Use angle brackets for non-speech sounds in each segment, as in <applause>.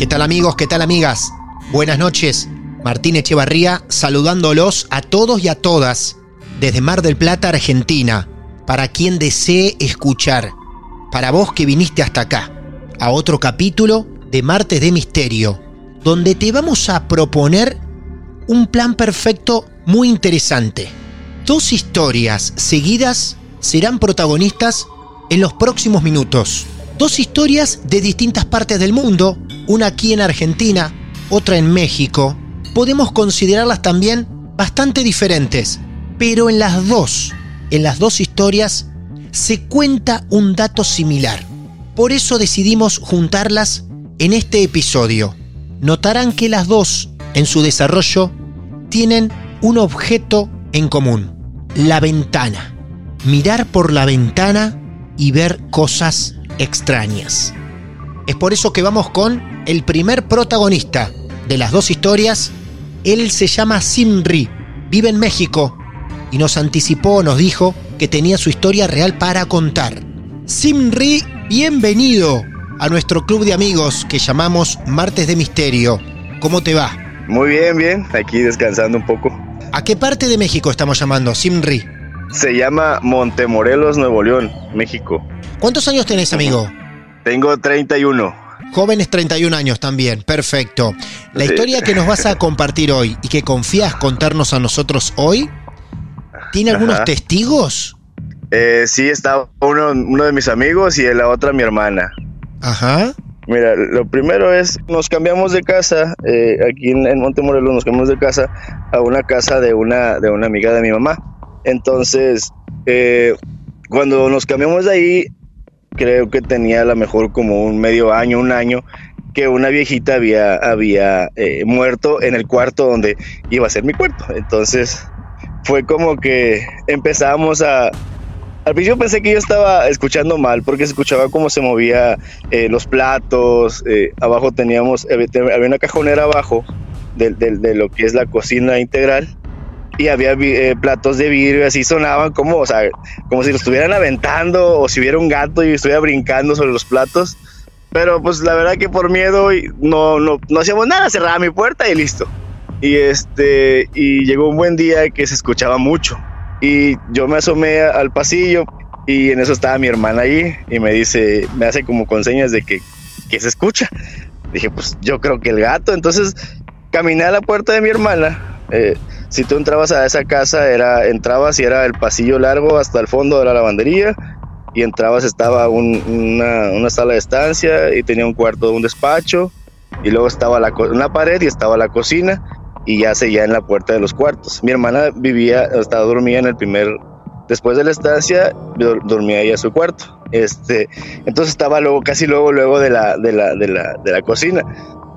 ¿Qué tal amigos? ¿Qué tal amigas? Buenas noches. Martín Echevarría saludándolos a todos y a todas desde Mar del Plata, Argentina, para quien desee escuchar, para vos que viniste hasta acá, a otro capítulo de Martes de Misterio, donde te vamos a proponer un plan perfecto muy interesante. Dos historias seguidas serán protagonistas en los próximos minutos. Dos historias de distintas partes del mundo, una aquí en Argentina, otra en México. Podemos considerarlas también bastante diferentes, pero en las dos, en las dos historias, se cuenta un dato similar. Por eso decidimos juntarlas en este episodio. Notarán que las dos, en su desarrollo, tienen un objeto en común, la ventana. Mirar por la ventana y ver cosas extrañas. Es por eso que vamos con el primer protagonista de las dos historias. Él se llama Simri, vive en México y nos anticipó, nos dijo que tenía su historia real para contar. Simri, bienvenido a nuestro club de amigos que llamamos Martes de Misterio. ¿Cómo te va? Muy bien, bien, aquí descansando un poco. ¿A qué parte de México estamos llamando, Simri? Se llama Montemorelos, Nuevo León, México. ¿Cuántos años tenés, amigo? Tengo 31. Jóvenes 31 años también, perfecto. La Sí. historia que nos vas a compartir hoy y que confías contarnos a nosotros hoy, ¿tiene algunos Ajá. testigos? Eh, sí, uno, uno de mis amigos y la otra mi hermana. Ajá. Mira, lo primero es, nos cambiamos de casa, eh, aquí en, en Montemorelos nos cambiamos de casa a una casa de una, de una amiga de mi mamá. Entonces, eh, cuando nos cambiamos de ahí, creo que tenía a lo mejor como un medio año, un año, que una viejita había, había eh, muerto en el cuarto donde iba a ser mi cuarto. Entonces, fue como que empezamos a... Al principio pensé que yo estaba escuchando mal porque se escuchaba cómo se movía eh, los platos, eh, abajo teníamos, había una cajonera abajo de, de- de lo que es la cocina integral y había eh, platos de vidrio, así sonaban como, o sea, como si lo estuvieran aventando o si hubiera un gato y estuviera brincando sobre los platos. Pero pues la verdad que por miedo no, no, no hacíamos nada, cerraba mi puerta y listo. Y este, y llegó un buen día que se escuchaba mucho. Y yo me asomé al pasillo y en eso estaba mi hermana ahí y me dice, me hace como con señas de que, que se escucha. Dije, pues yo creo que el gato. Entonces caminé a la puerta de mi hermana. Eh, si tú entrabas a esa casa, era, entrabas y era el pasillo largo hasta el fondo de la lavandería. Y entrabas, estaba un- una, una sala de estancia y tenía un cuarto, un despacho. Y luego estaba la, una pared y estaba la cocina. Y ya seguía en la puerta de los cuartos. Mi hermana vivía, estaba dormida en el primer, después de la estancia, dormía ella en su cuarto. Este, entonces estaba luego, casi luego, luego de la, de la, de la, de la cocina.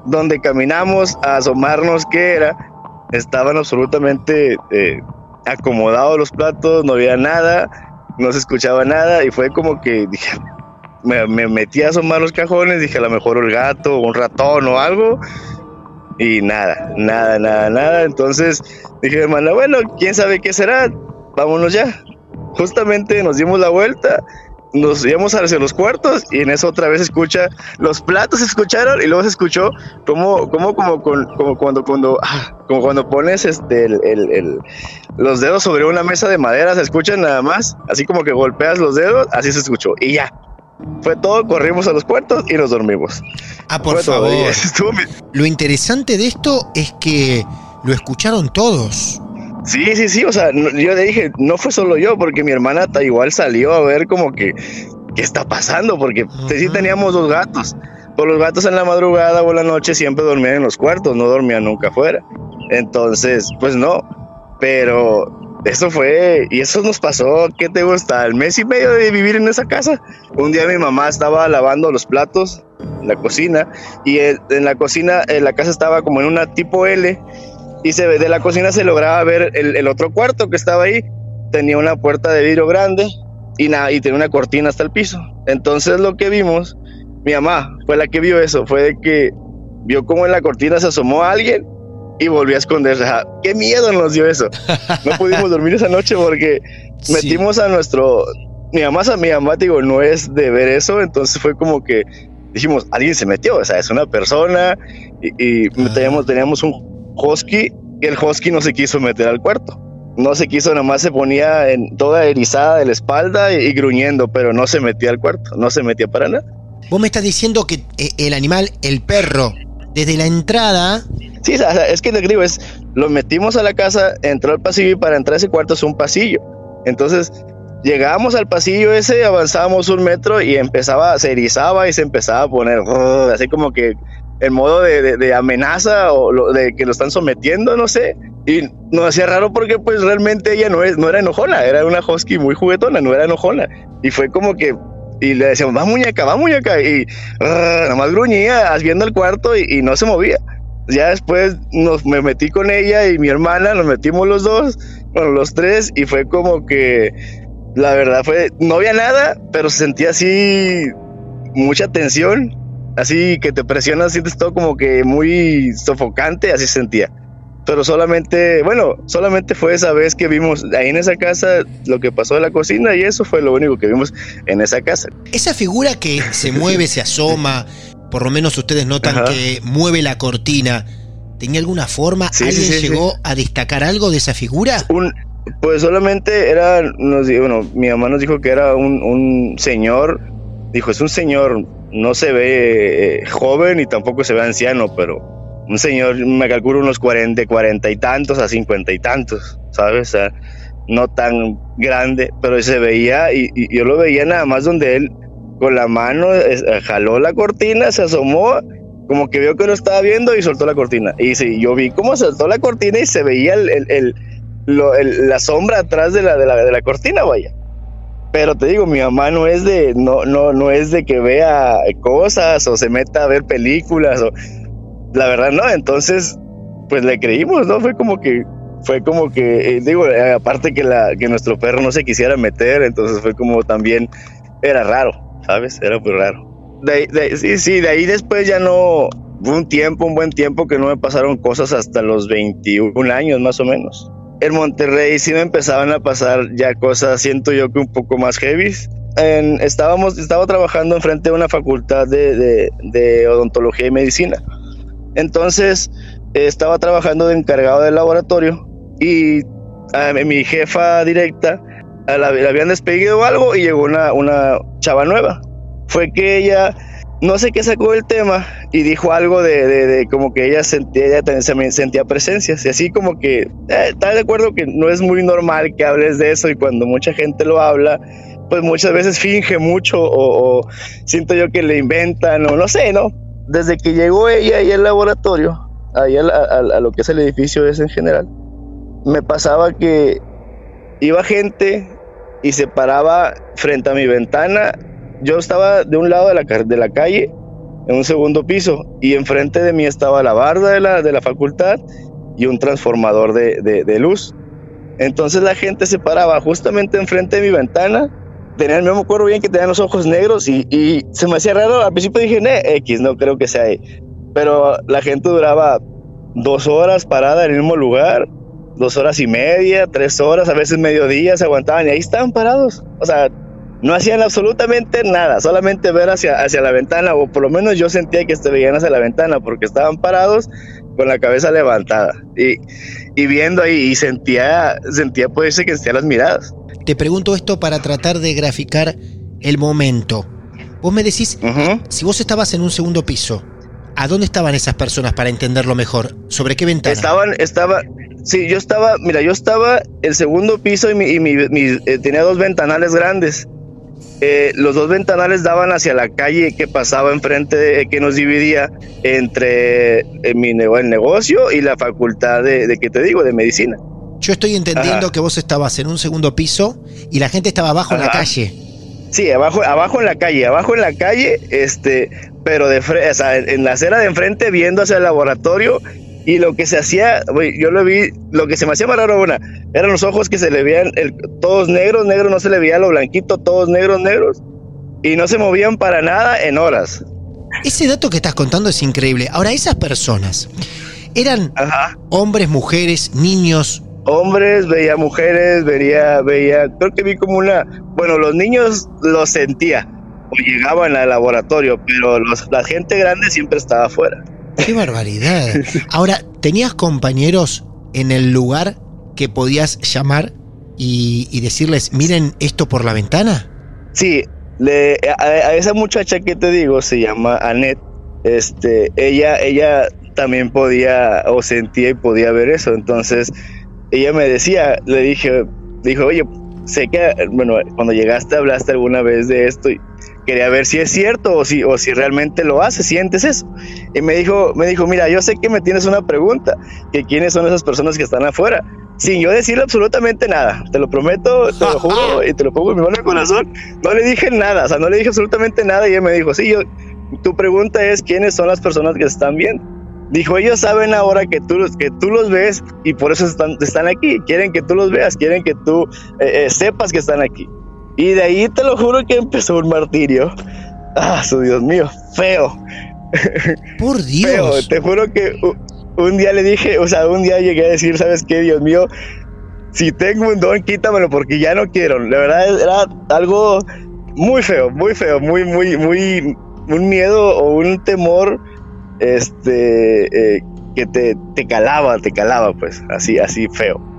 Donde caminamos a asomarnos qué era, estaban absolutamente eh, acomodados los platos, no había nada, no se escuchaba nada y fue como que dije, me, me metí a asomar los cajones, dije a lo mejor el gato, un ratón o algo. Y nada, nada, nada, nada. Entonces dije, hermana, bueno, quién sabe qué será, vámonos ya. Justamente nos dimos la vuelta nos íbamos hacia los cuartos y en eso otra vez escucha los platos se escucharon y luego se escuchó como como como como cuando cuando ah, como cuando pones este el, los dedos sobre una mesa de madera se escuchan nada más así como que golpeas los dedos así se escuchó y ya. Fue todo corrimos a los cuartos y nos dormimos. Ah por favor. <laughs> lo interesante de esto es que lo escucharon todos Sí, sí, sí, o sea, yo le dije, no fue solo yo, porque mi hermana igual salió a ver como que, ¿qué está pasando? Porque sí teníamos dos gatos. Pues los gatos en la madrugada o en la noche siempre dormían en los cuartos, no dormían nunca afuera. Entonces, pues no. Pero eso fue, y eso nos pasó, ¿qué te gusta? El mes y medio de vivir en esa casa. Un día mi mamá estaba lavando los platos en la cocina, y en la cocina, en la casa estaba como en una tipo L, y se de la cocina se lograba ver el, otro cuarto que estaba ahí. Tenía una puerta de vidrio grande y, nada, y tenía una cortina hasta el piso. Entonces lo que vimos, mi mamá fue la que vio eso, fue de que vio como en la cortina se asomó alguien y volvió a esconderse. ¡Qué miedo nos dio eso! No pudimos dormir esa noche porque <laughs> metimos a nuestro... Mi mamá, mi mamá, digo, no es de ver eso, entonces fue como que dijimos, alguien se metió, o sea, es una persona y, ah. teníamos, teníamos un husky y el husky no se quiso meter al cuarto. No se quiso, nada más se ponía en toda erizada de la espalda y, gruñendo, pero no se metía al cuarto, no se metía para nada. Vos me estás diciendo que eh, el animal, el perro, desde la entrada. Sí, es que te digo, es, lo metimos a la casa, entró al pasillo y para entrar a ese cuarto es un pasillo. Entonces, llegábamos al pasillo ese, avanzábamos un metro y empezaba, se erizaba y se empezaba a poner así como que en modo de, amenaza o de que lo están sometiendo, no sé. Y nos hacía raro porque pues realmente ella no, es, no era enojona, era una husky muy juguetona, no era enojona. Y fue como que, y le decíamos, va muñeca, va muñeca, y uh, nomás gruñía viendo el cuarto y, no se movía. Ya después nos, me metí con ella y mi hermana, nos metimos los dos, bueno, los tres, y fue como que, la verdad fue, no había nada, pero se sentía así mucha tensión así que te presionas, sientes todo como que muy sofocante, así sentía. Pero solamente, bueno, solamente fue esa vez que vimos ahí en esa casa lo que pasó en la cocina y eso fue lo único que vimos en esa casa. Esa figura que se mueve, se asoma, por lo menos ustedes notan que mueve la cortina, ¿tenía alguna forma? ¿Alguien llegó a destacar algo de esa figura? Un, pues solamente era, nos, bueno, mi mamá nos dijo que era un, un señor, dijo, es un señor no se ve eh, joven y tampoco se ve anciano, pero un señor, me calculo unos 40, 40 y tantos a 50 y tantos, ¿sabes? O sea, no tan grande, pero se veía y, yo lo veía nada más donde él con la mano jaló la cortina, se asomó, como que vio que lo estaba viendo y soltó la cortina. Y sí, yo vi cómo soltó la cortina y se veía el, la sombra atrás de la, de la, de la cortina, vaya. Pero te digo, mi mamá no es de, no, no, no es de que vea cosas o se meta a ver películas o la verdad no, entonces pues le creímos, ¿no? Fue como que, fue como que, eh, digo, eh, aparte que la, que nuestro perro no se quisiera meter, entonces fue como también, era raro, ¿sabes? Era muy raro. sí, sí, de ahí después ya no, un tiempo, un buen tiempo que no me pasaron cosas hasta los 21 años más o menos en Monterrey sí me empezaban a pasar ya cosas, siento yo que un poco más heavy. estábamos, estaba trabajando enfrente de una facultad de, de, odontología y medicina. Entonces, estaba trabajando de encargado del laboratorio y a mi jefa directa la, habían despedido algo y llegó una, una chava nueva. Fue que ella no sé qué sacó el tema y dijo algo de, como que ella sentía, ella también sentía presencias y así como que eh, está de acuerdo que no es muy normal que hables de eso y cuando mucha gente lo habla, pues muchas veces finge mucho o, siento yo que le inventan o no sé, ¿no? Desde que llegó ella ahí al laboratorio, ahí a, a lo que es el edificio ese en general, me pasaba que iba gente y se paraba frente a mi ventana yo estaba de un lado de la, de la calle, en un segundo piso, y enfrente de mí estaba la barda de la, de la facultad y un transformador de, de, luz. Entonces la gente se paraba justamente enfrente de mi ventana tenían, no me acuerdo bien que tenían los ojos negros y, se me hacía raro. Al principio dije, eh, X, no creo que sea ahí. Pero la gente duraba dos horas parada en el mismo lugar, dos horas y media, tres horas, a veces mediodía, se aguantaban y ahí estaban parados. O sea, no hacían absolutamente nada, solamente ver hacia, hacia la ventana, o por lo menos yo sentía que se veían hacia la ventana porque estaban parados con la cabeza levantada y, y viendo ahí y sentía, sentía pues que sentía las miradas. Te pregunto esto para tratar de graficar el momento. Vos me decís, si vos estabas en un segundo piso, ¿a dónde estaban esas personas para entenderlo mejor? ¿Sobre qué ventana? Estaban, estaba, sí, yo estaba, mira, yo estaba el segundo piso y, mi, y mi- mi- eh, tenía dos ventanales grandes. Eh, los dos ventanales daban hacia la calle que pasaba enfrente, de- que nos dividía entre eh, mi nego- el negocio y la facultad de, de, ¿qué te digo?, de medicina. Yo estoy entendiendo Ajá. que vos estabas en un segundo piso y la gente estaba abajo en la calle. Sí, abajo, abajo en la calle, abajo en la calle, este, pero de o sea, en, en la acera de enfrente viendo hacia el laboratorio y lo que se hacía, yo lo vi, lo que se me hacía más raro una, eran los ojos que se le veían el- todos negros, negros, no se le veía lo blanquito, todos negros, negros y no se movían para nada en horas. Ese dato que estás contando es increíble. Ahora, esas personas eran Ajá. hombres, mujeres, niños. Hombres, veía mujeres, veía, veía, creo que vi como una, bueno, los niños lo sentía o llegaban al laboratorio, pero los- la gente grande siempre estaba afuera. ¡Qué barbaridad! Ahora, ¿tenías compañeros en el lugar que podías llamar y, decirles, miren esto por la ventana? Sí, le, a, a esa muchacha que te digo se llama Annette. Este, ella, ella también podía o sentía y podía ver eso. Entonces, ella me decía, le dije, dijo, oye, sé que, bueno, cuando llegaste hablaste alguna vez de esto y quería ver si es cierto o si, o si realmente lo haces, sientes eso. Y me dijo, me dijo, mira, yo sé que me tienes una pregunta, que quiénes son esas personas que están afuera. Sin yo decirle absolutamente nada, te lo prometo, te lo juro <laughs> y te lo pongo en mi mano de corazón. No le dije nada, o sea, no le dije absolutamente nada y ella me dijo, sí, yo, tu pregunta es quiénes son las personas que están viendo. Dijo, ellos saben ahora que tú, los- que tú los ves y por eso están, están aquí. Quieren que tú los veas, quieren que tú eh, eh, sepas que están aquí. Y de ahí te lo juro que empezó un martirio. Ah, su Dios mío, feo. Por <laughs> Feo, Dios. te juro que un día le dije, o sea, un día llegué a decir, ¿sabes qué, Dios mío? Si tengo un don, quítamelo porque ya no quiero. La verdad era algo muy feo, muy feo, muy, muy, muy, un miedo o un temor, este, eh, que te, te calaba, te calaba, pues, así, así feo.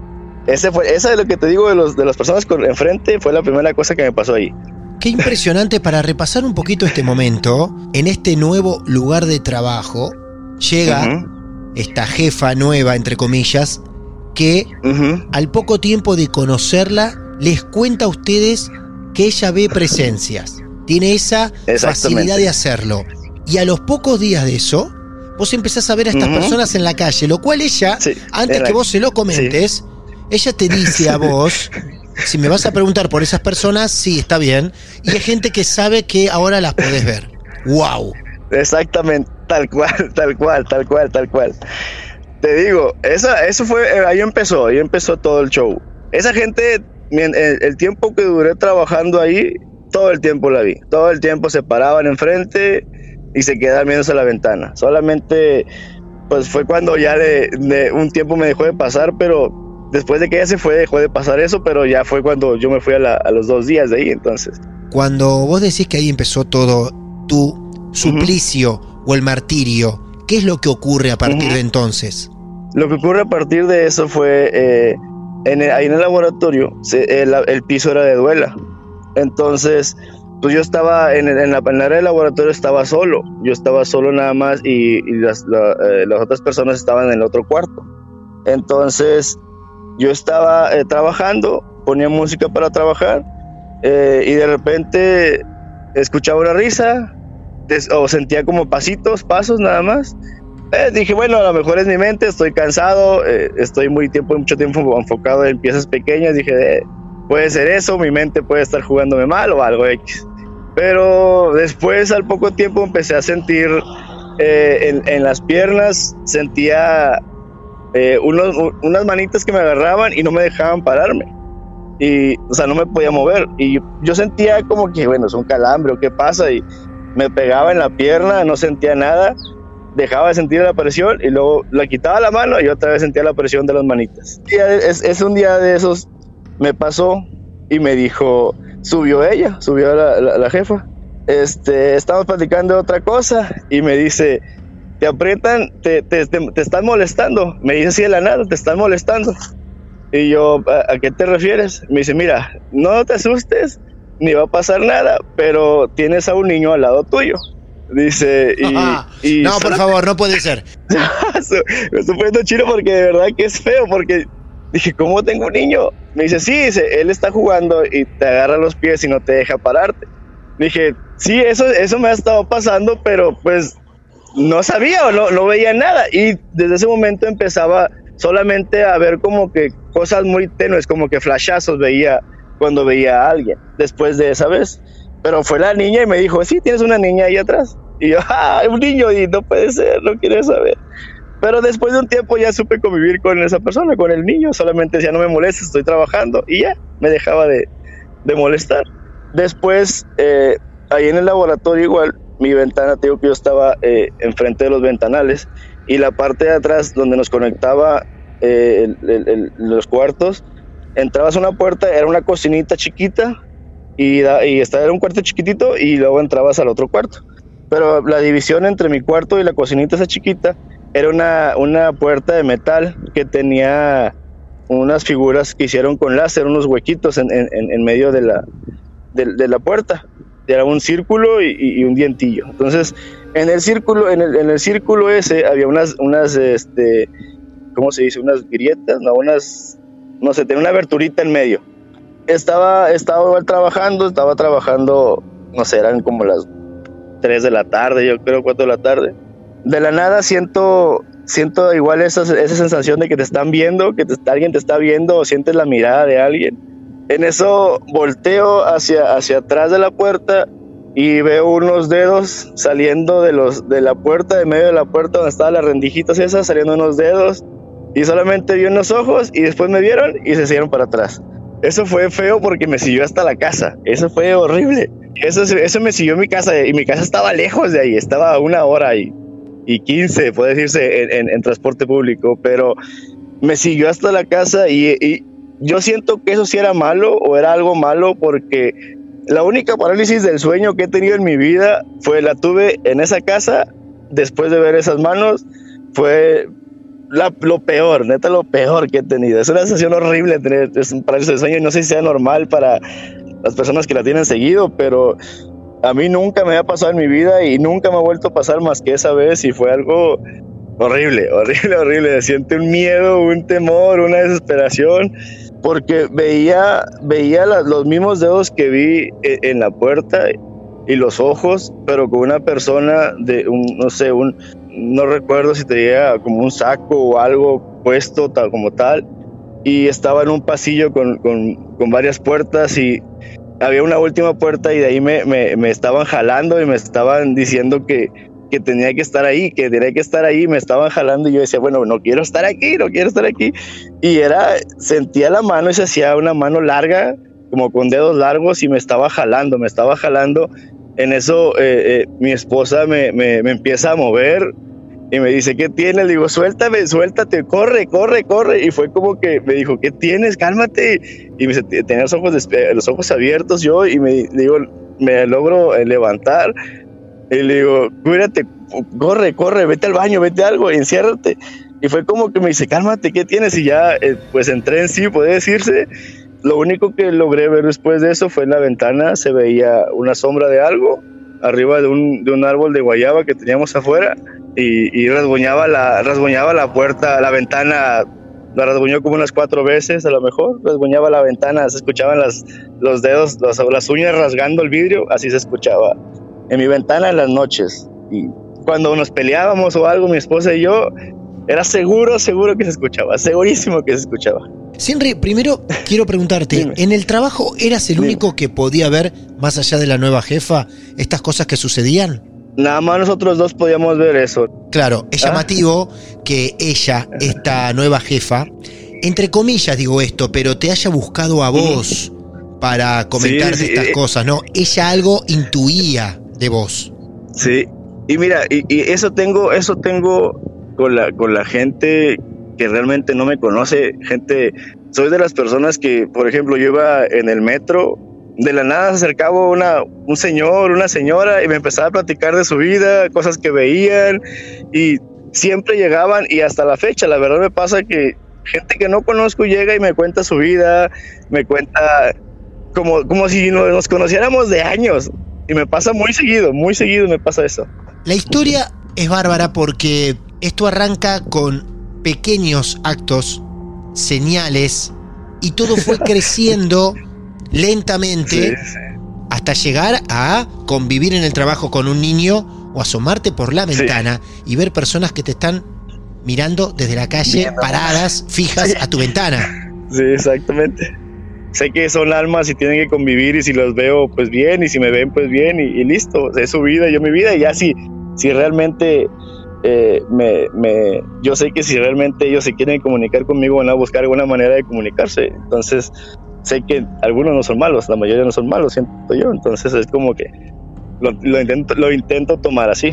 Ese fue, esa de lo que te digo de los, de las personas con enfrente fue la primera cosa que me pasó ahí. Qué impresionante para repasar un poquito este momento, en este nuevo lugar de trabajo, llega esta jefa nueva, entre comillas, que al poco tiempo de conocerla, les cuenta a ustedes que ella ve presencias. Tiene esa facilidad de hacerlo. Y a los pocos días de eso, vos empezás a ver a estas personas en la calle, lo cual ella, Sí, antes que vos se lo comentes, ella te dice a <laughs> vos, si me vas a preguntar por esas personas, sí, está bien. Y hay gente que sabe que ahora las podés ver. ¡Wow! Exactamente, tal cual, <laughs> tal cual, tal cual, tal cual. Te digo, esa, eso fue, eh, ahí empezó, ahí empezó todo el show. Esa gente, mien- el, el tiempo que duré trabajando ahí, todo el tiempo la vi. Todo el tiempo se paraban enfrente y se quedaban viéndose a la ventana. Solamente, pues fue cuando ya un tiempo me dejó de pasar, pero después de que ella se fue, dejó de pasar eso, pero ya fue cuando yo me fui a, la- a los dos días de ahí, entonces. Cuando vos decís que ahí empezó todo tu suplicio o el martirio, ¿qué es lo que ocurre a partir Ujú. de entonces? Lo que ocurre a partir de eso fue, eh, en el- ahí en el laboratorio, se- el, el piso era de duela. Entonces, pues yo estaba en, en la, área del laboratorio, estaba solo. Yo estaba solo nada más y, y las, la- eh, las otras personas estaban en el otro cuarto. Entonces, yo estaba eh, trabajando, ponía música para trabajar eh, y de repente escuchaba una risa des- o sentía como pasitos, pasos nada más. Eh, dije, bueno, a lo mejor es mi mente, estoy cansado, estoy muy tiempo, mucho tiempo enfocado en piezas pequeñas. Dije, puede ser eso, mi mente puede estar jugándome mal o algo X. Pero después, al poco tiempo, empecé a sentir en, en las piernas, sentía eh, unas manitas que me agarraban y no me dejaban pararme. y, o sea, no me podía mover. Y yo sentía como que, bueno, es un calambre o qué pasa. Y me pegaba en la pierna, no sentía nada. Dejaba de sentir la presión y luego la quitaba la mano y otra vez sentía la presión de las manitas. Es un día de esos, me pasó y me dijo, subió ella, subió la, la, jefa. Este, estamos platicando de otra cosa y me dice, te aprietan, te, te, te, están molestando. Me dice así de la nada, te están molestando. Y yo, ¿a, qué te refieres? Me dice, mira, no te asustes, ni va a pasar nada, pero tienes a un niño al lado tuyo. Dice, y. <laughs> no, <laughs> por favor, no puede ser. me estoy poniendo chido porque de verdad que es feo, porque dije, ¿cómo tengo un niño? Me dice, sí, dice, él está jugando y te agarra los pies y no te deja pararte. Dije, sí, eso, eso me ha estado pasando, pero pues no sabía o no, veía nada. Y desde ese momento empezaba solamente a ver como que cosas muy tenues, como que flashazos veía cuando veía a alguien después de esa vez. Pero fue la niña y me dijo, sí, tienes una niña ahí atrás. Y yo, <laughs> ah, un niño, y no puede ser, no quiere saber. Pero después de un tiempo ya supe convivir con esa persona, con el niño, solamente decía, no me molestes, estoy trabajando, y ya, me dejaba de, de molestar. Después, eh, ahí en el laboratorio igual, mi ventana, te digo que yo estaba eh, enfrente de los ventanales, y la parte de atrás donde nos conectaba eh, los cuartos, entrabas a una puerta, era una cocinita chiquita y, y estaba, era un cuarto chiquitito y luego entrabas al otro cuarto. Pero la división entre mi cuarto y la cocinita esa chiquita era una, una puerta de metal que tenía unas figuras que hicieron con láser, unos huequitos en, en, medio de la, de, la puerta. Era un círculo y, y, un dientillo. Entonces, en el círculo, en el, en el círculo ese había unas, unas, este, ¿cómo se dice? Unas grietas, no, unas, no sé, tenía una aberturita en medio. Estaba, estaba trabajando, estaba trabajando, no sé, eran como las 3 de la tarde, yo creo, 4 de la tarde. De la nada siento, siento igual esa, esa sensación de que te están viendo, que alguien te está viendo o sientes la mirada de alguien. En eso volteo hacia, hacia atrás de la puerta y veo unos dedos saliendo de, los, de la puerta, de medio de la puerta donde estaban las rendijitas esas, saliendo unos dedos. Y solamente vi unos ojos y después me vieron y se siguieron para atrás. Eso fue feo porque me siguió hasta la casa. Eso fue horrible. Eso, eso me siguió mi casa y mi casa estaba lejos de ahí. Estaba una hora y, y 15, puede decirse, en, transporte público. Pero me siguió hasta la casa y, y yo siento que eso sí era malo o era algo malo porque la única parálisis del sueño que he tenido en mi vida fue la tuve en esa casa después de ver esas manos. Fue lo peor, neta, lo peor que he tenido. Es una sensación horrible tener un parálisis del sueño y no sé si sea normal para las personas que la tienen seguido, pero a mí nunca me ha pasado en mi vida y nunca me ha vuelto a pasar más que esa vez y fue algo horrible, <laughs> horrible, horrible. Siente un miedo, un temor, una desesperación porque veía, veía los mismos dedos que vi e, en, la puerta y los ojos, pero con una persona de un, no sé, un, no recuerdo si tenía como un saco o algo puesto tal como tal, y estaba en un pasillo con, con, con varias puertas y había una última puerta y de ahí me, me, me estaban jalando y me estaban diciendo que, que tenía que estar ahí, que tenía que estar ahí, me estaban jalando y yo decía, bueno, no quiero estar aquí, no quiero estar aquí. Y era, sentía la mano y se hacía una mano larga, como con dedos largos y me estaba jalando, me estaba jalando. En eso eh, eh, mi esposa me, me, me, empieza a mover y me dice, ¿qué tienes? Le digo, suéltame, suéltate, corre, corre, corre. Y fue como que me dijo, ¿qué tienes? Cálmate. Y me tenía los ojos, los ojos abiertos yo y me digo, me logro eh, levantar y le digo, cuídate, corre, corre, vete al baño, vete algo, enciérrate. Y fue como que me dice, cálmate, ¿qué tienes? Y ya, eh, pues entré en sí, puede decirse. Lo único que logré ver después de eso fue en la ventana, se veía una sombra de algo arriba de un, de un árbol de guayaba que teníamos afuera y, y rasguñaba, la, rasguñaba la puerta, la ventana, la rasguñó como unas cuatro veces a lo mejor, rasguñaba la ventana, se escuchaban las, los dedos, las, las uñas rasgando el vidrio, así se escuchaba en mi ventana en las noches. Y cuando nos peleábamos o algo, mi esposa y yo, era seguro, seguro que se escuchaba, segurísimo que se escuchaba. Sinri, primero quiero preguntarte, ¿en el trabajo eras el único que podía ver, más allá de la nueva jefa, estas cosas que sucedían? Nada más nosotros dos podíamos ver eso. Claro, es ah. llamativo que ella, esta nueva jefa, entre comillas digo esto, pero te haya buscado a vos para comentarte Sí, sí, estas eh. cosas, ¿no? Ella algo intuía de vos. Sí, y mira, y, eso tengo, eso tengo con la, con la gente que realmente no me conoce, gente, soy de las personas que, por ejemplo, yo iba en el metro, de la nada se acercaba una, un señor, una señora, y me empezaba a platicar de su vida, cosas que veían, y siempre llegaban, y hasta la fecha, la verdad me pasa que gente que no conozco llega y me cuenta su vida, me cuenta como, como si nos, nos conociéramos de años. Y me pasa muy seguido, muy seguido me pasa eso. La historia es bárbara porque esto arranca con pequeños actos, señales, y todo fue <laughs> creciendo lentamente Sí, sí. hasta llegar a convivir en el trabajo con un niño o asomarte por la Sí. ventana y ver personas que te están mirando desde la calle, Viendo. paradas, fijas a tu ventana. Sí, exactamente. Sé que son almas y tienen que convivir y si los veo pues bien y si me ven pues bien y, listo, es su vida, yo mi vida y ya si, realmente eh, me, me, yo sé que si realmente ellos se quieren comunicar conmigo van a buscar alguna manera de comunicarse, entonces sé que algunos no son malos, la mayoría no son malos, siento yo, entonces es como que lo, lo intento, lo intento tomar así.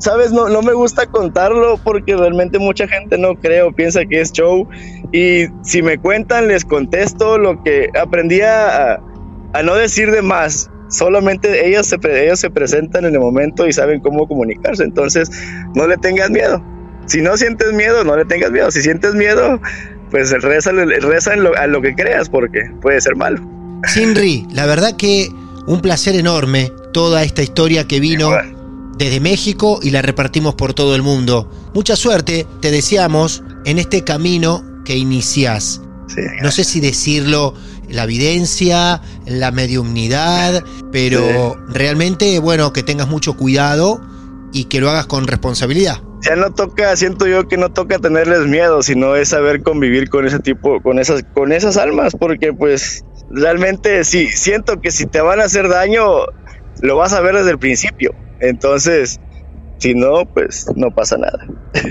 Sabes, no, no me gusta contarlo porque realmente mucha gente no creo, piensa que es show y si me cuentan les contesto lo que aprendí a, a no decir de más. Solamente ellos se, ellos se presentan en el momento y saben cómo comunicarse. Entonces, no le tengas miedo. Si no sientes miedo, no le tengas miedo. Si sientes miedo, pues reza, reza en lo- a lo que creas porque puede ser malo. Sinri, la verdad que un placer enorme toda esta historia que vino Igual. Desde México y la repartimos por todo el mundo. Mucha suerte, te deseamos en este camino que iniciás. Sí, No sé si decirlo, la evidencia, la mediumnidad, pero realmente, bueno, que tengas mucho cuidado y que lo hagas con responsabilidad. ya no toca, siento yo que no toca tenerles miedo, sino es saber convivir con ese tipo, con esas, con esas almas, porque pues realmente sí, siento que si te van a hacer daño, lo vas a ver desde el principio. Entonces, si no, pues no pasa nada.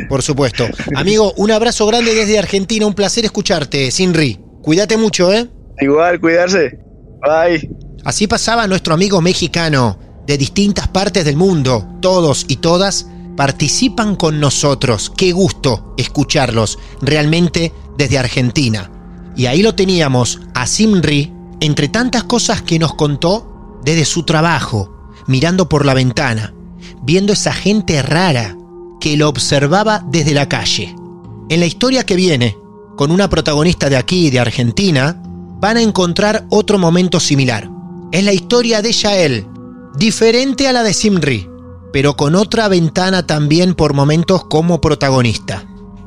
Por supuesto. Amigo, un abrazo grande desde Argentina, un placer escucharte, Sinri. Cuídate mucho, ¿eh? Igual, cuidarse. Bye. Así pasaba nuestro amigo mexicano de distintas partes del mundo. Todos y todas participan con nosotros. Qué gusto escucharlos realmente desde Argentina. Y ahí lo teníamos a Simri, entre tantas cosas que nos contó desde su trabajo, mirando por la ventana, viendo esa gente rara que lo observaba desde la calle. En la historia que viene, con una protagonista de aquí, de Argentina, van a encontrar otro momento similar. Es la historia de Yael, diferente a la de Simri, pero con otra ventana también por momentos como protagonista.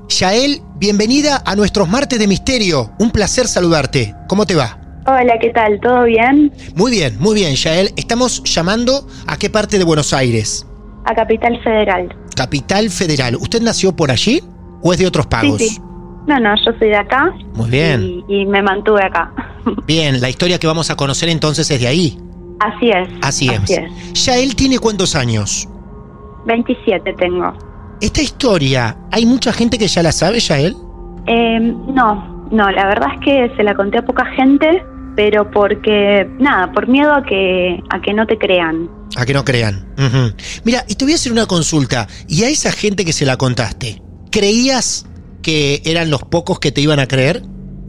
Yael, bienvenida a nuestros martes de misterio. Un placer saludarte. ¿Cómo te va? Hola, ¿qué tal? ¿Todo bien? Muy bien, muy bien, Yael. Estamos llamando a qué parte de Buenos Aires? A Capital Federal. Capital Federal. ¿Usted nació por allí o es de otros pagos? Sí, sí. No, no, yo soy de acá. Muy bien. Y, y me mantuve acá. <laughs> Bien, la historia que vamos a conocer entonces es de ahí. Así es. Así es. Así es. Yael tiene cuántos años? 27 tengo. Esta historia, ¿hay mucha gente que ya la sabe, Yael? Eh, no, no, la verdad es que se la conté a poca gente, pero porque, nada, por miedo a que, a que no te crean. A que no crean. Mira, y te voy a hacer una consulta. ¿Y a esa gente que se la contaste, creías que eran los pocos que te iban a creer?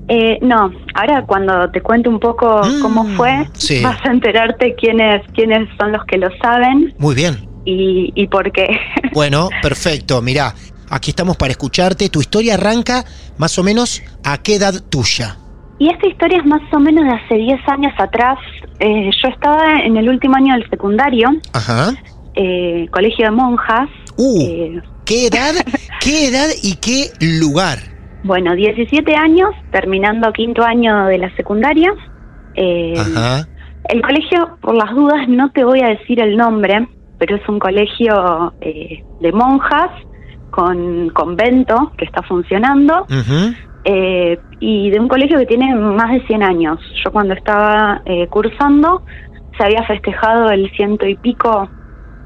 Eh, no, ahora cuando te cuento un poco Mm, cómo fue, sí. vas a enterarte quiénes, quiénes son los que lo saben Muy bien. y, y por qué. <laughs> Bueno, perfecto. Mira, aquí estamos para escucharte. Tu historia arranca más o menos a qué edad tuya. Y esta historia es más o menos de hace 10 años atrás. Eh, yo estaba en el último año del secundario, Ajá. eh, colegio de monjas. Uh, eh, ¿qué edad? <laughs> ¿Qué edad y qué lugar? bueno, 17 años, terminando quinto año de la secundaria. Eh, Ajá. el colegio, por las dudas, no te voy a decir el nombre, pero es un colegio eh, de monjas con convento que está funcionando. Eh, y de un colegio que tiene más de 100 años. Yo cuando estaba eh, cursando se había festejado el ciento y pico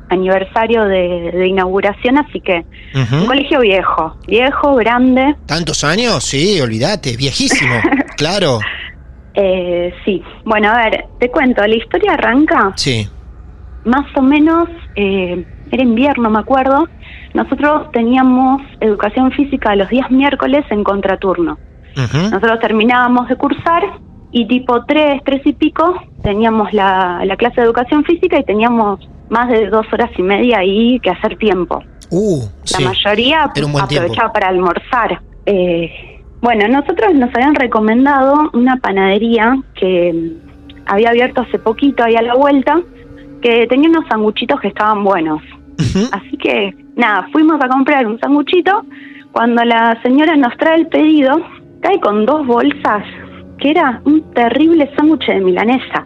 aniversario de, de inauguración, así que un colegio viejo, viejo, grande. ¿Tantos años? Sí, olvídate, viejísimo. <laughs> claro. Eh, sí, bueno, a ver, te cuento, la historia arranca Sí. más o menos, eh, era invierno, me acuerdo. Nosotros teníamos educación física los días miércoles en contraturno. Nosotros terminábamos de cursar y tipo tres, tres y pico teníamos la, la clase de educación física y teníamos más de dos horas y media ahí que hacer tiempo. Uh, La sí. mayoría tiempo. aprovechaba para almorzar. Eh, bueno, nosotros nos habían recomendado una panadería que mm, había abierto hace poquito ahí a la vuelta, que tenía unos sanguchitos que estaban buenos. Así que, nada, fuimos a comprar un sanguchito. Cuando la señora nos trae el pedido, cae con dos bolsas, que era un terrible sándwich de milanesa.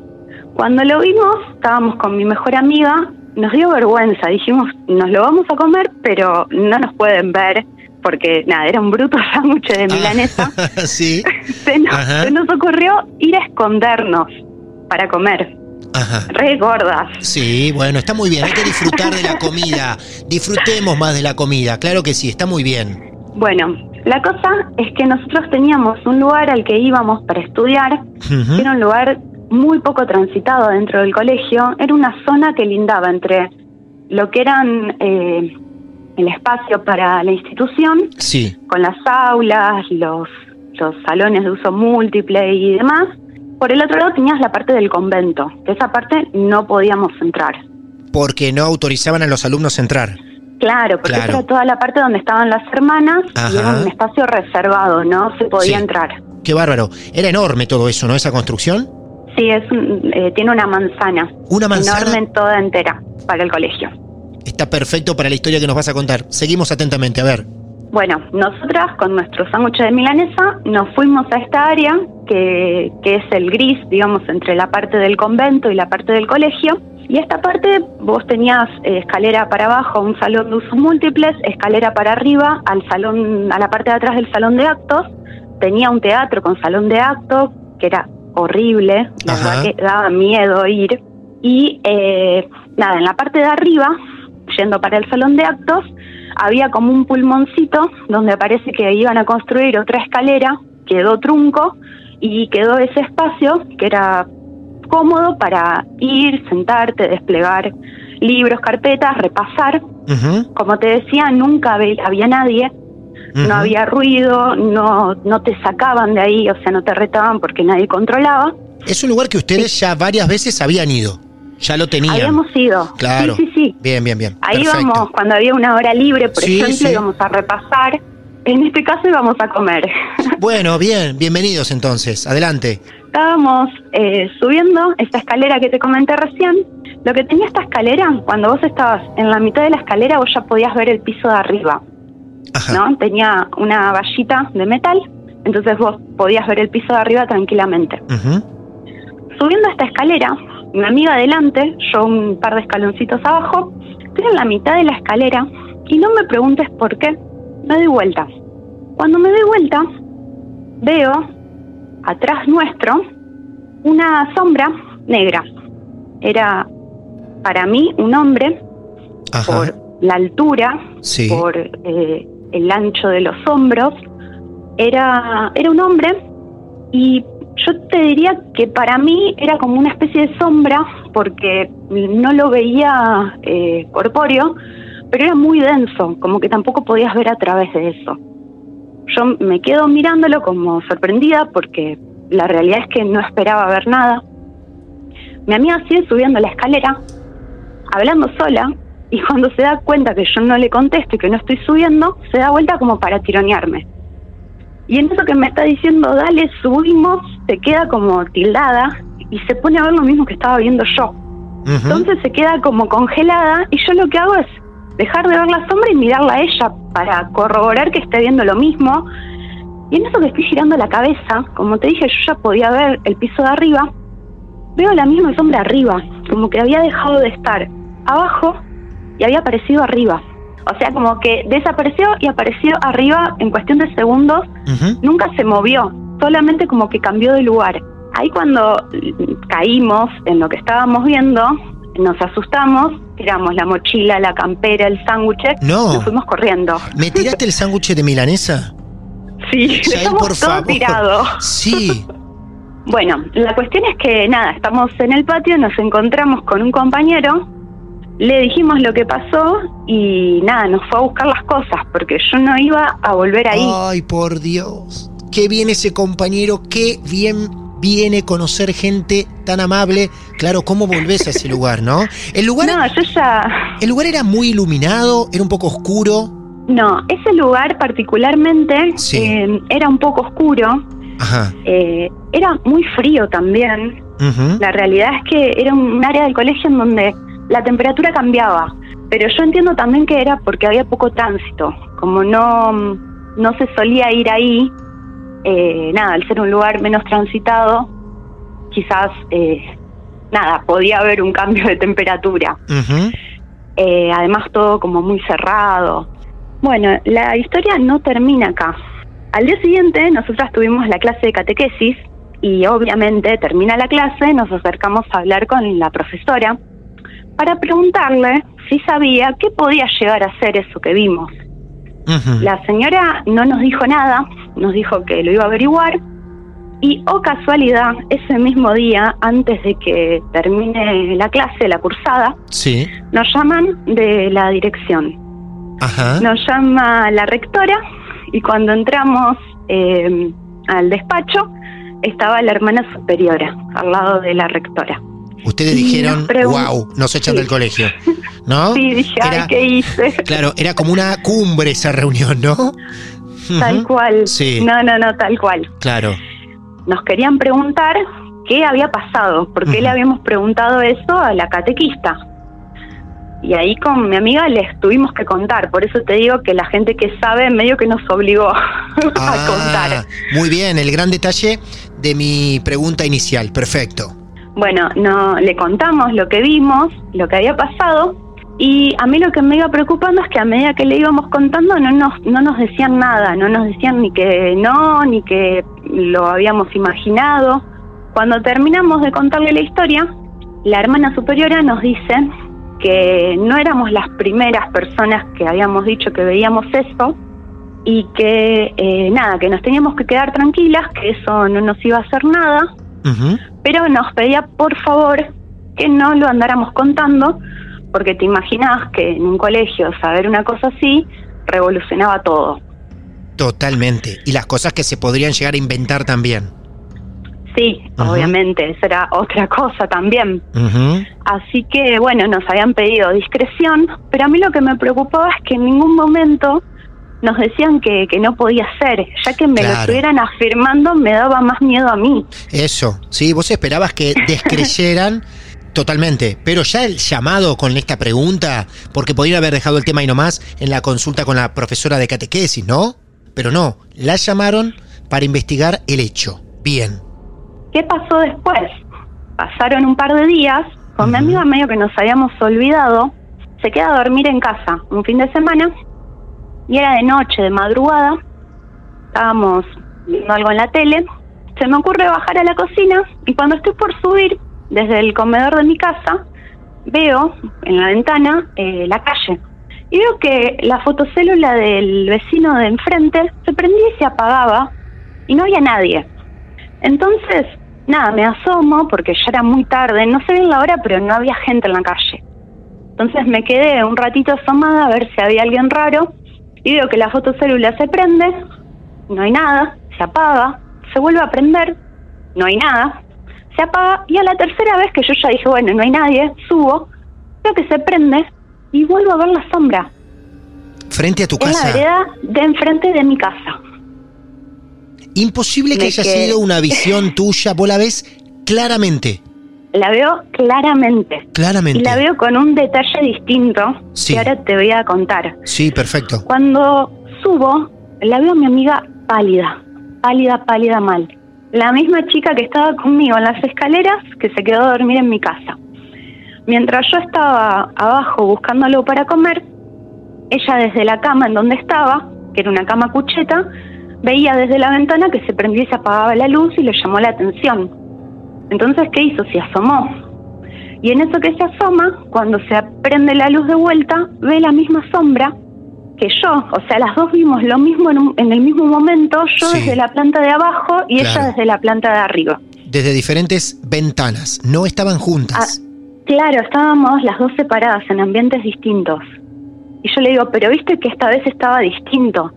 Cuando lo vimos, estábamos con mi mejor amiga, nos dio vergüenza, dijimos, nos lo vamos a comer, pero no nos pueden ver, porque nada, era un bruto <laughs> sándwich de milanesa. Ah, <laughs> sí. <laughs> se, nos, Ajá. se nos ocurrió ir a escondernos para comer, Ajá. re gordas. Sí, bueno, está muy bien. Hay que disfrutar de la comida. Disfrutemos más de la comida. Claro que sí, está muy bien. Bueno, la cosa es que nosotros teníamos un lugar al que íbamos para estudiar, era un lugar muy poco transitado dentro del colegio, era una zona que lindaba entre lo que eran eh, el espacio para la institución, Sí. con las aulas, los, los salones de uso múltiple y demás. Por el otro lado tenías la parte del convento, que esa parte no podíamos entrar. Porque no autorizaban a los alumnos a entrar. Claro, porque Claro. era toda la parte donde estaban las hermanas y Ajá. era un espacio reservado, no se podía Sí. entrar. Qué bárbaro. Era enorme todo eso, ¿no? Esa construcción. Sí, es un- eh, tiene una manzana. Una manzana. Enorme toda entera para el colegio. Está perfecto para la historia que nos vas a contar. Seguimos atentamente, a ver. Bueno, nosotras con nuestro sándwich de milanesa nos fuimos a esta área que, que es el gris, digamos, entre la parte del convento y la parte del colegio. Y esta parte vos tenías eh, escalera para abajo, un salón de usos múltiples, escalera para arriba, al salón, a la parte de atrás del salón de actos. Tenía un teatro con salón de actos, que era horrible, la verdad que daba miedo ir. Y eh, nada, en la parte de arriba, yendo para el salón de actos, había como un pulmoncito donde parece que iban a construir otra escalera, quedó trunco y quedó ese espacio que era cómodo para ir, sentarte, desplegar libros, carpetas, repasar. Como te decía, nunca había nadie, no había ruido, no, no te sacaban de ahí, o sea, no te retaban porque nadie controlaba. Es un lugar que ustedes ya varias veces habían ido. Ya lo tenían. Habíamos ido. Claro. Sí, sí, sí. Bien, bien, bien. Ahí Perfecto. íbamos, cuando había una hora libre, por Sí, ejemplo, sí. íbamos a repasar. En este caso íbamos a comer. <laughs> Bueno, bien, bienvenidos entonces. Adelante. Estábamos eh, subiendo esta escalera que te comenté recién. Lo que tenía esta escalera, cuando vos estabas en la mitad de la escalera, vos ya podías ver el piso de arriba, Ajá. ¿no? Tenía una vallita de metal, entonces vos podías ver el piso de arriba tranquilamente. Subiendo esta escalera, mi amiga adelante, yo un par de escaloncitos abajo, estoy en la mitad de la escalera y no me preguntes por qué, me doy vuelta. Cuando me doy vuelta, veo atrás nuestro una sombra negra. Era para mí un hombre Ajá. por la altura, Sí. por eh, el ancho de los hombros. Era, era un hombre y yo te diría que para mí era como una especie de sombra porque no lo veía eh, corpóreo, pero era muy denso, como que tampoco podías ver a través de eso. Yo me quedo mirándolo como sorprendida porque la realidad es que no esperaba ver nada. Mi amiga sigue subiendo la escalera, hablando sola, y cuando se da cuenta que yo no le contesto y que no estoy subiendo, se da vuelta como para tironearme. Y en eso que me está diciendo, dale, subimos, se queda como tildada y se pone a ver lo mismo que estaba viendo yo. Entonces se queda como congelada y yo lo que hago es dejar de ver la sombra y mirarla a ella para corroborar que esté viendo lo mismo. Y en eso que estoy girando la cabeza, como te dije, yo ya podía ver el piso de arriba, veo la misma sombra arriba, como que había dejado de estar abajo y había aparecido arriba. O sea, como que desapareció y apareció arriba en cuestión de segundos nunca se movió, solamente como que cambió de lugar. Ahí cuando caímos en lo que estábamos viendo, nos asustamos, tiramos la mochila, la campera, el sándwich, No. nos fuimos corriendo. ¿Me tiraste el sándwich de milanesa? Sí, Yael, dejamos por todo tirado. Sí. Bueno, la cuestión es que nada, estamos en el patio, nos encontramos con un compañero, le dijimos lo que pasó y nada, nos fue a buscar las cosas porque yo no iba a volver ahí. Ay, por Dios. Qué bien ese compañero, qué bien viene conocer gente tan amable. Claro, ¿cómo volvés a ese <laughs> lugar, no? El lugar, No, yo ya... el lugar era muy iluminado, era un poco oscuro. No, ese lugar particularmente Sí. eh, era un poco oscuro, Ajá. eh, era muy frío también. La realidad es que era un área del colegio en donde la temperatura cambiaba, pero yo entiendo también que era porque había poco tránsito, como no, no se solía ir ahí, eh, nada, al ser un lugar menos transitado, quizás, eh, nada, podía haber un cambio de temperatura. Eh, además todo como muy cerrado. Bueno, la historia no termina acá. Al día siguiente nosotras tuvimos la clase de catequesis y obviamente termina la clase, nos acercamos a hablar con la profesora para preguntarle si sabía qué podía llegar a ser eso que vimos. La señora no nos dijo nada, nos dijo que lo iba a averiguar y, oh casualidad, ese mismo día, antes de que termine la clase, la cursada, Sí. nos llaman de la dirección. Ajá. Nos llama la rectora y cuando entramos eh, al despacho estaba la hermana superiora al lado de la rectora. Ustedes y dijeron, wow, nos echan Sí. del colegio. ¿No? <laughs> Sí, dije, ay, ¿qué hice? <laughs> Claro, era como una cumbre esa reunión, ¿no? Tal cual. Sí. No, no, no, tal cual. Claro. Nos querían preguntar qué había pasado, por qué le habíamos preguntado eso a la catequista. Y ahí con mi amiga les tuvimos que contar, por eso te digo que la gente que sabe medio que nos obligó <laughs> a contar. Ah, muy bien, el gran detalle de mi pregunta inicial. Perfecto. Bueno, no le contamos lo que vimos, lo que había pasado, y a mí lo que me iba preocupando es que a medida que le íbamos contando no nos, no nos decían nada, no nos decían ni que no, ni que lo habíamos imaginado. Cuando terminamos de contarle la historia, la hermana superiora nos dice que no éramos las primeras personas que habíamos dicho que veíamos eso y que eh, nada, que nos teníamos que quedar tranquilas, que eso no nos iba a hacer nada. Pero nos pedía por favor que no lo andáramos contando, porque te imaginas que en un colegio saber una cosa así revolucionaba todo. Totalmente. Y las cosas que se podrían llegar a inventar también. Sí, obviamente, esa era otra cosa también. Así que bueno, nos habían pedido discreción, pero a mí lo que me preocupaba es que en ningún momento nos decían que, que no podía ser, ya que me lo estuvieran afirmando me daba más miedo a mí. Eso, sí, vos esperabas que <laughs> descreyeran totalmente, pero ya el llamado con esta pregunta, porque podrían haber dejado el tema ahí nomás en la consulta con la profesora de catequesis, ¿no? Pero no, la llamaron para investigar el hecho. Bien. ¿Qué pasó después? Pasaron un par de días, con mi amiga medio que nos habíamos olvidado, se queda a dormir en casa un fin de semana y era de noche, de madrugada, estábamos viendo algo en la tele, se me ocurre bajar a la cocina y cuando estoy por subir desde el comedor de mi casa, veo en la ventana eh, la calle y veo que la fotocélula del vecino de enfrente se prendía y se apagaba y no había nadie. Entonces, nada, me asomo porque ya era muy tarde, no sé bien la hora, pero no había gente en la calle. Entonces me quedé un ratito asomada a ver si había alguien raro y veo que la fotocélula se prende, no hay nada, se apaga, se vuelve a prender, no hay nada, se apaga y a la tercera vez que yo ya dije, bueno, no hay nadie, subo, veo que se prende y vuelvo a ver la sombra Frente a tu en la casa. vereda de enfrente de mi casa. Imposible que Me haya quedé- sido una visión tuya, vos la ves claramente. La veo claramente. Claramente. Y la veo con un detalle distinto Sí. que ahora te voy a contar. Sí, perfecto. Cuando subo, la veo a mi amiga pálida, pálida, pálida mal. La misma chica que estaba conmigo en las escaleras que se quedó a dormir en mi casa. Mientras yo estaba abajo buscando algo para comer, ella desde la cama en donde estaba, que era una cama cucheta, veía desde la ventana que se prendía y se apagaba la luz y le llamó la atención. Entonces, ¿qué hizo? Se asomó. Y en eso que se asoma, cuando se prende la luz de vuelta, ve la misma sombra que yo. O sea, las dos vimos lo mismo en, un- en el mismo momento, yo Sí. desde la planta de abajo y Claro. ella desde la planta de arriba. Desde diferentes ventanas, no estaban juntas. Claro, estábamos las dos separadas en ambientes distintos. Y yo le digo, pero viste que esta vez estaba distinto.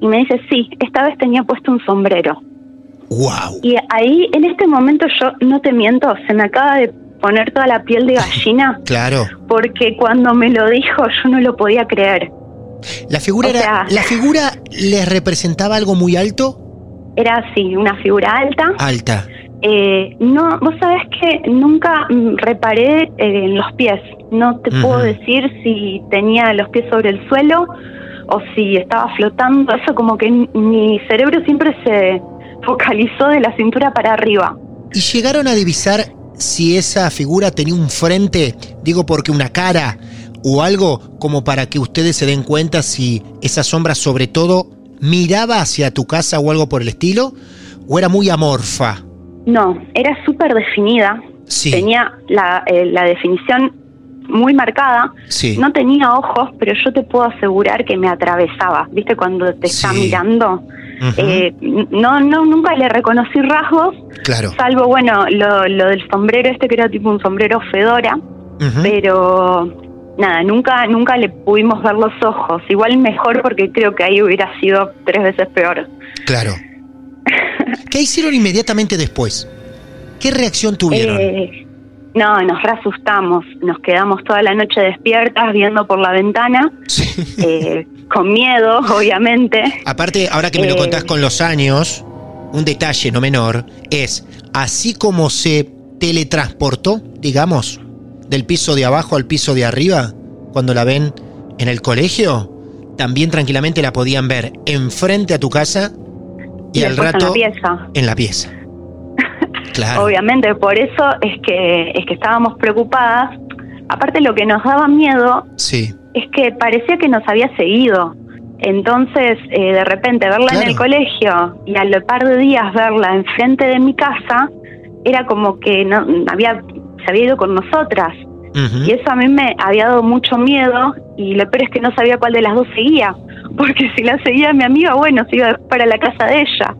Y me dice, sí, esta vez tenía puesto un sombrero. ¡Wow! Y ahí, en este momento, yo no te miento, se me acaba de poner toda la piel de gallina, <laughs> Claro. porque cuando me lo dijo yo no lo podía creer. La figura O era. ¿La figura les representaba algo muy alto? Era así, una figura alta. Alta. Eh, no, vos sabés que nunca reparé eh, en los pies. No te puedo decir si tenía los pies sobre el suelo o si estaba flotando. Eso como que mi cerebro siempre se focalizó de la cintura para arriba. ¿Y llegaron a divisar si esa figura tenía un frente? Digo, porque una cara o algo como para que ustedes se den cuenta si esa sombra, sobre todo, miraba hacia tu casa o algo por el estilo, o era muy amorfa. No, era súper definida. Sí. Tenía la, eh, la definición muy marcada. Sí. No tenía ojos, pero yo te puedo asegurar que me atravesaba. ¿Viste cuando te está Sí. mirando? Eh, no, no, nunca le reconocí rasgos, claro. salvo, bueno, lo, lo del sombrero este que era tipo un sombrero fedora, pero nada, nunca, nunca le pudimos ver los ojos. Igual mejor porque creo que ahí hubiera sido tres veces peor. Claro. <laughs> ¿Qué hicieron inmediatamente después? ¿Qué reacción tuvieron? Eh, no, nos re asustamos, nos quedamos toda la noche despiertas viendo por la ventana, Sí. eh, con miedo, <laughs> obviamente. Aparte, ahora que me lo Eh. contás con los años, un detalle no menor es, así como se teletransportó, digamos, del piso de abajo al piso de arriba, cuando la ven en el colegio, también tranquilamente la podían ver enfrente a tu casa y, al rato en la pieza. en la pieza. Claro. Obviamente, por eso es que, es que estábamos preocupadas. Aparte, lo que nos daba miedo Sí. es que parecía que nos había seguido. Entonces, eh, de repente, verla Claro. en el colegio y al par de días verla enfrente de mi casa, era como que no había se había ido con nosotras. Y eso a mí me había dado mucho miedo y lo peor es que no sabía cuál de las dos seguía. <laughs> Porque si la seguía mi amiga, bueno, se iba para la casa de ella.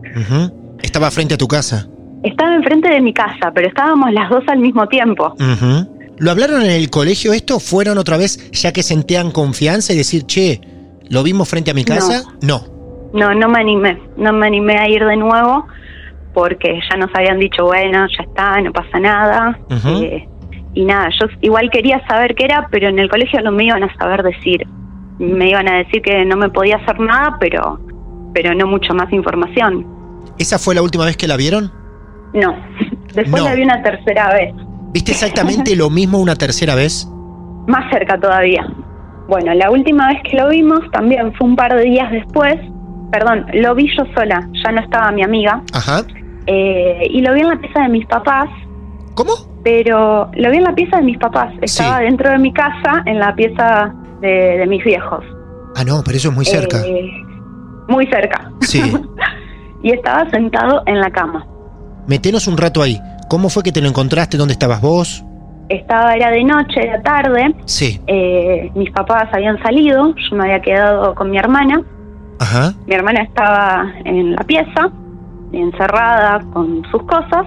Estaba frente a tu casa. Estaba enfrente de mi casa, pero estábamos las dos al mismo tiempo. ¿Lo hablaron en el colegio esto? ¿Fueron otra vez ya que sentían confianza y decir, che, ¿lo vimos frente a mi casa? No. No, no me animé, no me animé a ir de nuevo porque ya nos habían dicho, bueno, ya está, no pasa nada. Eh, y nada, yo igual quería saber qué era, pero en el colegio no me iban a saber decir. Me iban a decir que no me podía hacer nada, pero, pero no mucho más información. ¿Esa fue la última vez que la vieron? No. Después No. la vi una tercera vez, ¿Viste exactamente <laughs> lo mismo una tercera vez? más cerca todavía. Bueno, la última vez que lo vimos también fue un par de días después. Perdón, lo vi yo sola, ya no estaba mi amiga. Ajá. Eh, y lo vi en la pieza de mis papás, ¿Cómo? pero lo vi en la pieza de mis papás. Estaba Sí. dentro de mi casa, en la pieza de, de mis viejos. Ah, no, pero eso es muy cerca. Eh, muy cerca. Sí. <laughs> Y estaba sentado en la cama. Metenos un rato ahí. ¿Cómo fue que te lo encontraste? ¿Dónde estabas vos? Estaba, era de noche, era tarde. Sí. eh, mis papás habían salido, yo me había quedado con mi hermana. Ajá. Mi hermana estaba en la pieza, encerrada con sus cosas,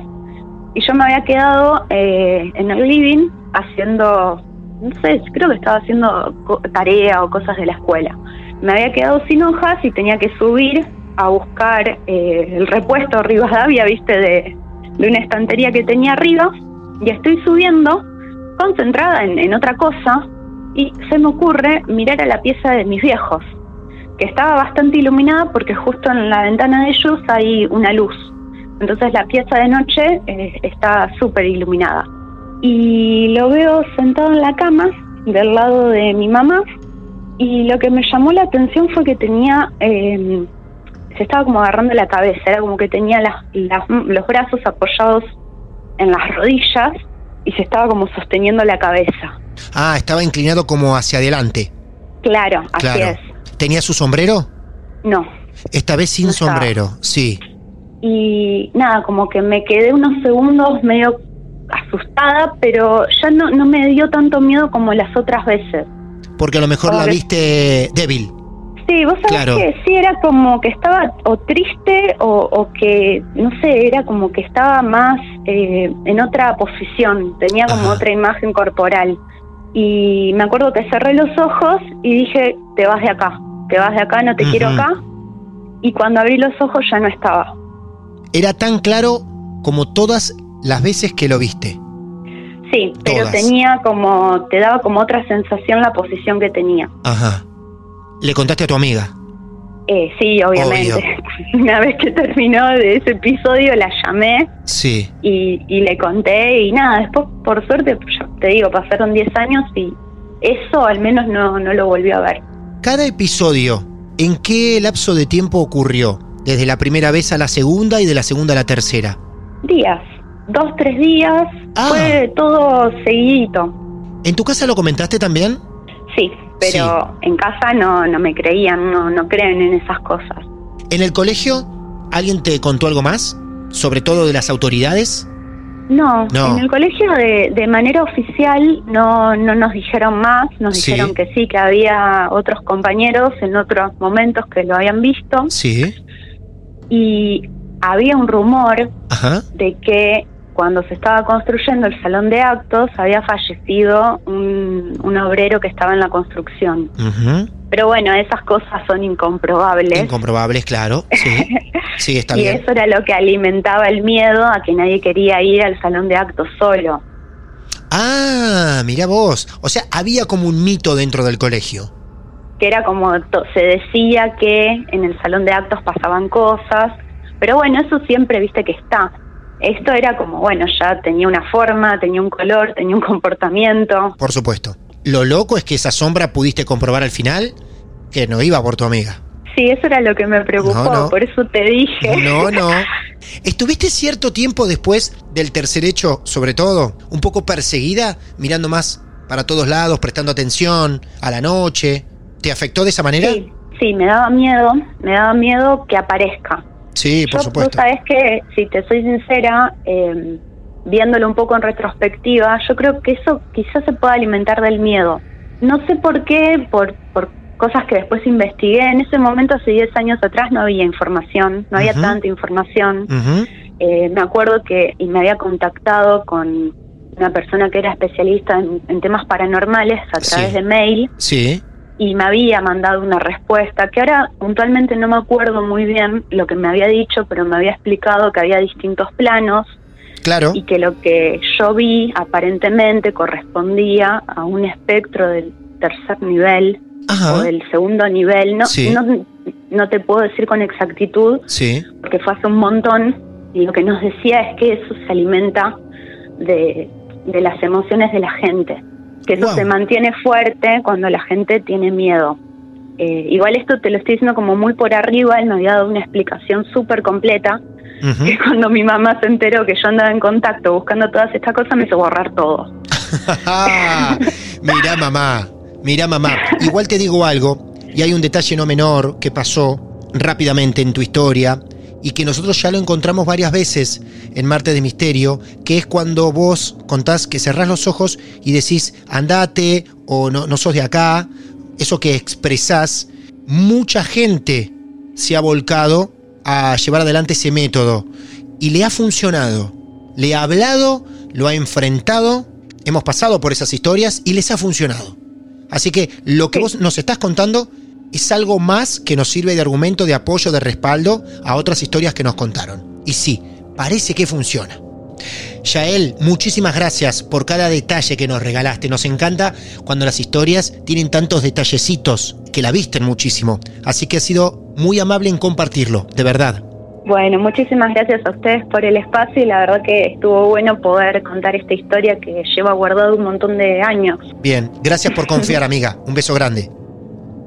y yo me había quedado eh, en el living haciendo, no sé, creo que estaba haciendo tarea o cosas de la escuela. Me había quedado sin hojas y tenía que subir a buscar eh, el repuesto Rivadavia, viste, de, de una estantería que tenía arriba, y estoy subiendo concentrada en, en otra cosa, y se me ocurre mirar a la pieza de mis viejos que estaba bastante iluminada porque justo en la ventana de ellos hay una luz. Entonces la pieza de noche eh, está súper iluminada. Y lo veo sentado en la cama del lado de mi mamá y lo que me llamó la atención fue que tenía, eh, se estaba como agarrando la cabeza, era como que tenía las, las- los brazos apoyados en las rodillas y se estaba como sosteniendo la cabeza. Ah, estaba inclinado como hacia adelante. Claro, así Claro. es. ¿Tenía su sombrero? No, Esta vez sin No sombrero, sí. y nada, como que me quedé unos segundos medio asustada, pero ya no, no me dio tanto miedo como las otras veces. Porque a lo mejor la viste débil. Sí, vos sabés Claro. que sí era como que estaba o triste o, o que, no sé, era como que estaba más eh, en otra posición, tenía como Ajá. otra imagen corporal. Y me acuerdo que cerré los ojos y dije, te vas de acá, te vas de acá, no te quiero acá. Y cuando abrí los ojos ya no estaba. Era tan claro como todas las veces que lo viste. Sí, pero Todas. tenía como, te daba como otra sensación la posición que tenía. Ajá. Le contaste a tu amiga. Eh, sí, obviamente. <laughs> Una vez que terminó de ese episodio la llamé Sí. y, y le conté y nada, después por suerte, te digo, pasaron 10 años y eso al menos no, no lo volvió a ver. Cada episodio, ¿en qué lapso de tiempo ocurrió? Desde la primera vez a la segunda y de la segunda a la tercera. Días, dos, tres días, Ah. fue todo seguidito. ¿En tu casa lo comentaste también? Sí, pero en casa no, no me creían, no, no creen en esas cosas. ¿En el colegio alguien te contó algo más? Sobre todo de las autoridades. No, No. en el colegio de, de manera oficial no, no nos dijeron más, nos Sí. dijeron que sí, que había otros compañeros en otros momentos que lo habían visto Sí. y había un rumor Ajá. de que cuando se estaba construyendo el salón de actos había fallecido un, un obrero que estaba en la construcción. Pero bueno, esas cosas son incomprobables. Incomprobables, claro. Sí. <laughs> Sí, está y bien. eso era lo que alimentaba el miedo a que nadie quería ir al salón de actos solo. Ah, mira vos. O sea, había como un mito dentro del colegio. que era como se decía que en el salón de actos pasaban cosas, pero bueno, eso siempre viste que está. Esto era como, bueno, ya tenía una forma, tenía un color, tenía un comportamiento. Por supuesto. Lo loco es que esa sombra pudiste comprobar al final que no iba por tu amiga. Sí, eso era lo que me preocupó, No, no. por eso te dije. No, no. <laughs> ¿Estuviste cierto tiempo después del tercer hecho, sobre todo, un poco perseguida, mirando más para todos lados, prestando atención a la noche? ¿Te afectó de esa manera? Sí, sí, me daba miedo, me daba miedo que aparezca. Sí, por Yo, supuesto. Vos sabés que, si te soy sincera, eh, viéndolo un poco en retrospectiva, yo creo que eso quizás se pueda alimentar del miedo. No sé por qué, por, por cosas que después investigué. En ese momento, hace 10 años atrás, no había información, no había tanta información. Eh, me acuerdo que y me había contactado con una persona que era especialista en, en temas paranormales a Sí. través de mail Sí. Y me había mandado una respuesta que ahora puntualmente no me acuerdo muy bien lo que me había dicho, pero me había explicado que había distintos planos Claro. y que lo que yo vi aparentemente correspondía a un espectro del tercer nivel Ajá. o del segundo nivel. No, Sí. no, no te puedo decir con exactitud Sí. porque fue hace un montón y lo que nos decía es que eso se alimenta de, de las emociones de la gente, que eso Wow. se mantiene fuerte cuando la gente tiene miedo. Eh, igual esto te lo estoy diciendo como muy por arriba, él me había dado una explicación súper completa, que cuando mi mamá se enteró que yo andaba en contacto buscando todas estas cosas me hizo borrar todo. <laughs> mira mamá, mira mamá. Igual te digo algo, y hay un detalle no menor que pasó rápidamente en tu historia y que nosotros ya lo encontramos varias veces en Marte de Misterio, que es cuando vos contás que cerrás los ojos y decís andate o no, no sos de acá, eso que expresás, mucha gente se ha volcado a llevar adelante ese método y le ha funcionado. Le ha hablado, lo ha enfrentado, hemos pasado por esas historias y les ha funcionado. Así que lo que Sí. vos nos estás contando es algo más que nos sirve de argumento, de apoyo, de respaldo a otras historias que nos contaron. Y sí, parece que funciona. Yael, muchísimas gracias por cada detalle que nos regalaste. Nos encanta cuando las historias tienen tantos detallecitos que la visten muchísimo. Así que ha sido muy amable en compartirlo, de verdad. Bueno, muchísimas gracias a ustedes por el espacio y la verdad que estuvo bueno poder contar esta historia que lleva guardado un montón de años. Bien, gracias por confiar, <laughs> amiga. Un beso grande.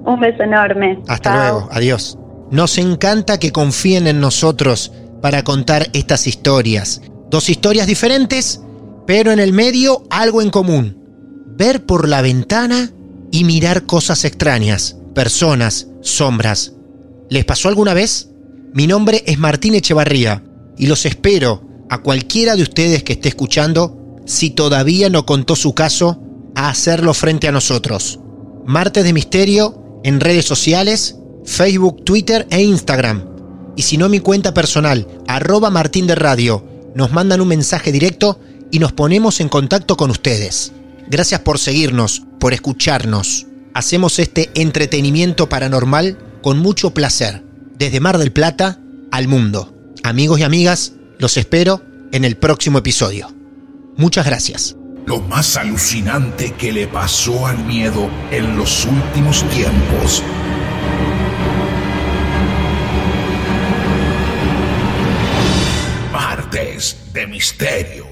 Un beso enorme. Hasta Chao. luego, adiós. Nos encanta que confíen en nosotros para contar estas historias. Dos historias diferentes, pero en el medio algo en común. Ver por la ventana y mirar cosas extrañas, personas, sombras. ¿Les pasó alguna vez? Mi nombre es Martín Echevarría y los espero a cualquiera de ustedes que esté escuchando si todavía no contó su caso, a hacerlo frente a nosotros. Martes de Misterio en redes sociales, Facebook, Twitter e Instagram. Y si no mi cuenta personal, arroba Martín de Radio, nos mandan un mensaje directo y nos ponemos en contacto con ustedes. Gracias por seguirnos, por escucharnos. Hacemos este entretenimiento paranormal con mucho placer, desde Mar del Plata al mundo. Amigos y amigas, los espero en el próximo episodio. Muchas gracias. Lo más alucinante que le pasó al miedo en los últimos tiempos. Martes de Misterio.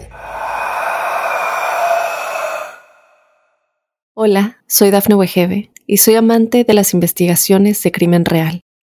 Hola, soy Dafne Wegebe y soy amante de las investigaciones de crimen real.